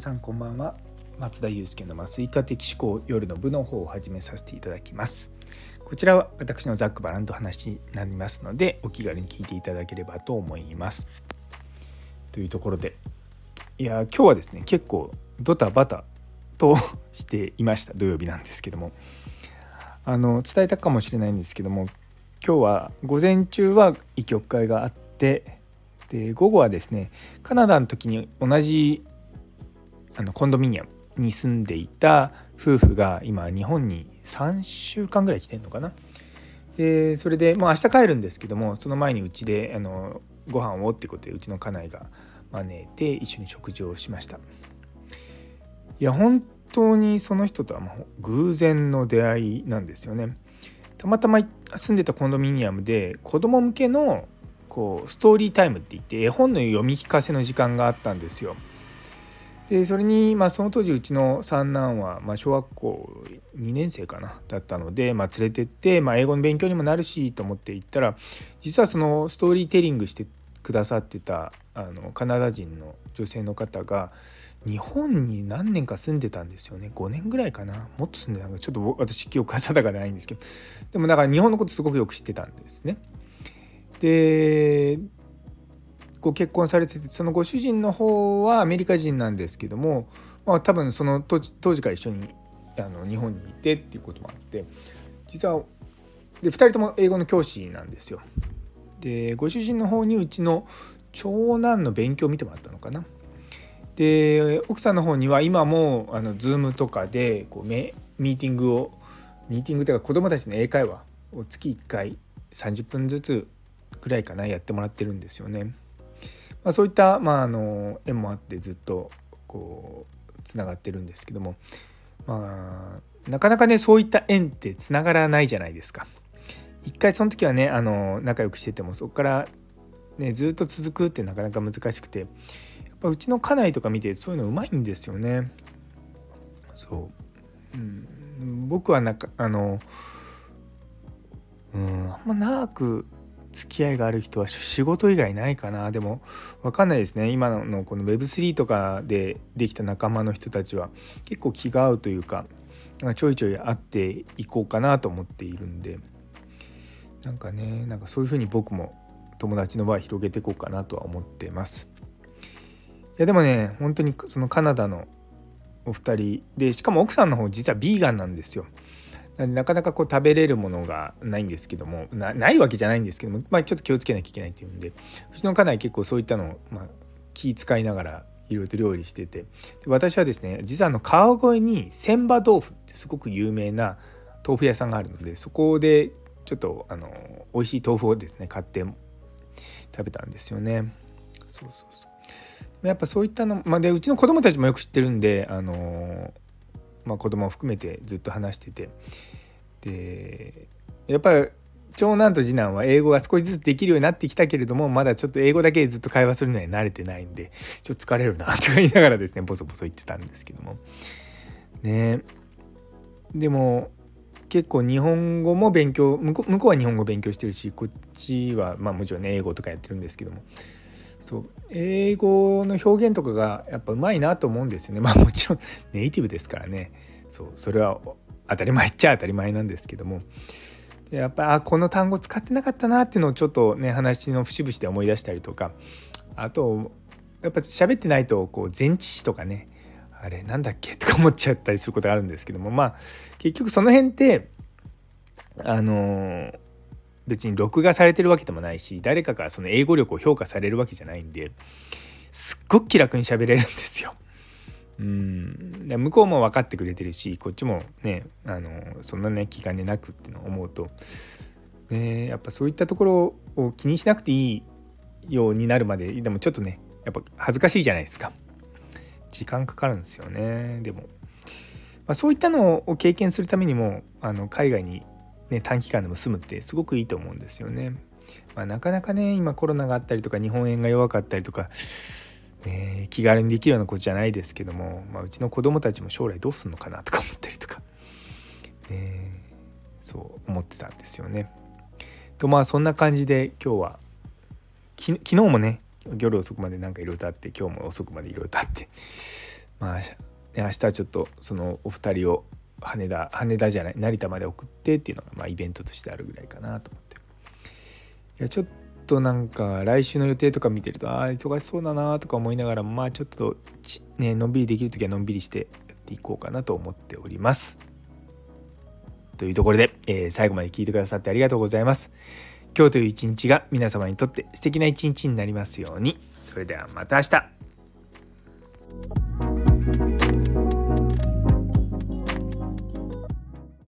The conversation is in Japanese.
さんこんばんは。松田祐介の麻酔科的思考夜の部の方を始めさせていただきます。こちらは私のざっくばらんと話になりますのでお気軽に聞いていただければと思います。というところでいや今日はですね結構ドタバタとしていました。土曜日なんですけども。あの伝えたかもしれないんですけども今日は午前中は医局会があってで午後はですねカナダの時に同じあのコンドミニアムに住んでいた夫婦が今日本に3週間ぐらい来てんのかな。でそれでもう明日帰るんですけどもその前にうちであのご飯をってことでうちの家内が招いて一緒に食事をしました。いや本当にその人とはもう偶然の出会いなんですよね。たまたま住んでたコンドミニアムで子供向けのこうストーリータイムって言って絵本の読み聞かせの時間があったんですよ。でそれに、まあ、その当時うちの三男は、まあ、小学校2年生かなだったので、まあ、連れてって、まあ、英語の勉強にもなるしと思って行ったら実はそのストーリーテリングしてくださってたあのカナダ人の女性の方が日本に何年か住んでたんですよね。5年ぐらいかな。もっと住んでたのか。ちょっと私記憶が定かでないんですけど。でもだから日本のことすごくよく知ってたんですね。でご結婚されててそのご主人の方はアメリカ人なんですけども、まあ、多分その当時から一緒にあの日本にいてっていうこともあって実はで2人とも英語の教師なんですよ。でご主人の方にうちの長男の勉強を見てもらったのかな。で奥さんの方には今もあの Zoom とかでこうミーティングをミーティングというか子どもたちの英会話を月1回30分ずつぐらいかなやってもらってるんですよね。まあ、そういった、まあ、あの縁もあってずっとこうつながってるんですけども、まあ、なかなかねそういった縁ってつながらないじゃないですか。一回その時はねあの仲良くしててもそこから、ね、ずっと続くってなかなか難しくてやっぱうちの家内とか見てそういうのうまいんですよね。そう、うん、僕はなんかあのうんあんま長く付き合いがある人は仕事以外ないかな。でも分かんないですね。今のこの Web3 とかでできた仲間の人たちは結構気が合うというかちょいちょい会っていこうかなと思っているんで。なんかねなんかそういう風に僕も友達の場合広げていこうかなとは思ってます。いやでもね本当にそのカナダのお二人でしかも奥さんの方実はビーガンなんですよ。なかなかこう食べれるものがないんですけどもないわけじゃないんですけども、まあ、ちょっと気をつけなきゃいけないっていうんでうちの家内結構そういったのを、まあ、気使いながらいろいろと料理してて私はですね実はあの川越に千葉豆腐ってすごく有名な豆腐屋さんがあるのでそこでちょっとあの美味しい豆腐をですね買って食べたんですよね。そうそうそうやっぱそういったの、まあ、でうちの子供たちもよく知ってるんであのまあ、子供を含めてずっと話してて。でやっぱり長男と次男は英語が少しずつできるようになってきたけれどもまだちょっと英語だけでずっと会話するのに慣れてないんでちょっと疲れるなとか言いながらですねボソボソ言ってたんですけども。ね。でも結構日本語も勉強向こうは日本語勉強してるしこっちはまあもちろんね英語とかやってるんですけども。そう英語の表現とかがやっぱうまいなと思うんですよね。まあもちろんネイティブですからね。そうそれは当たり前っちゃ当たり前なんですけども。やっぱあこの単語使ってなかったなっていうのをちょっとね話の節々で思い出したりとか。あとやっぱ喋ってないとこう前置詞とかね。あれなんだっけとか思っちゃったりすることがあるんですけども。まあ結局その辺ってあのー別に録画されてるわけでもないし誰かからその英語力を評価されるわけじゃないんですっごく気楽に喋れるんですよ。うん。向こうも分かってくれてるしこっちもねあのそんなね気兼ねなくっての思うと、ね、やっぱそういったところを気にしなくていいようになるまででもちょっとねやっぱ恥ずかしいじゃないですか。時間かかるんですよね。でも、まあ、そういったのを経験するためにもあの海外にね、短期間でも済むってすごくいいと思うんですよね。まあ、なかなかね今コロナがあったりとか日本円が弱かったりとか、ね、気軽にできるようなことじゃないですけども、まあ、うちの子供たちも将来どうするのかなとか思ったりとか、ね、そう思ってたんですよね。とまあそんな感じで今日は昨日もね夜遅くまでなんかいろいろとあって今日も遅くまでいろいろとあってまあ、明日はちょっとそのお二人を羽田羽田じゃない成田まで送ってっていうのがまあイベントとしてあるぐらいかなと思って。いやちょっとなんか来週の予定とか見てるとああ忙しそうだなとか思いながらまあちょっとねのんびりできる時はのんびりしてやっていこうかなと思っております。というところで、えー、最後まで聞いてくださってありがとうございます。今日という一日が皆様にとって素敵な一日になりますように。それではまた明日。